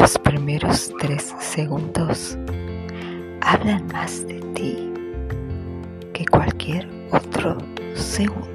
los primeros tres segundos hablan más de ti que cualquier otro segundo.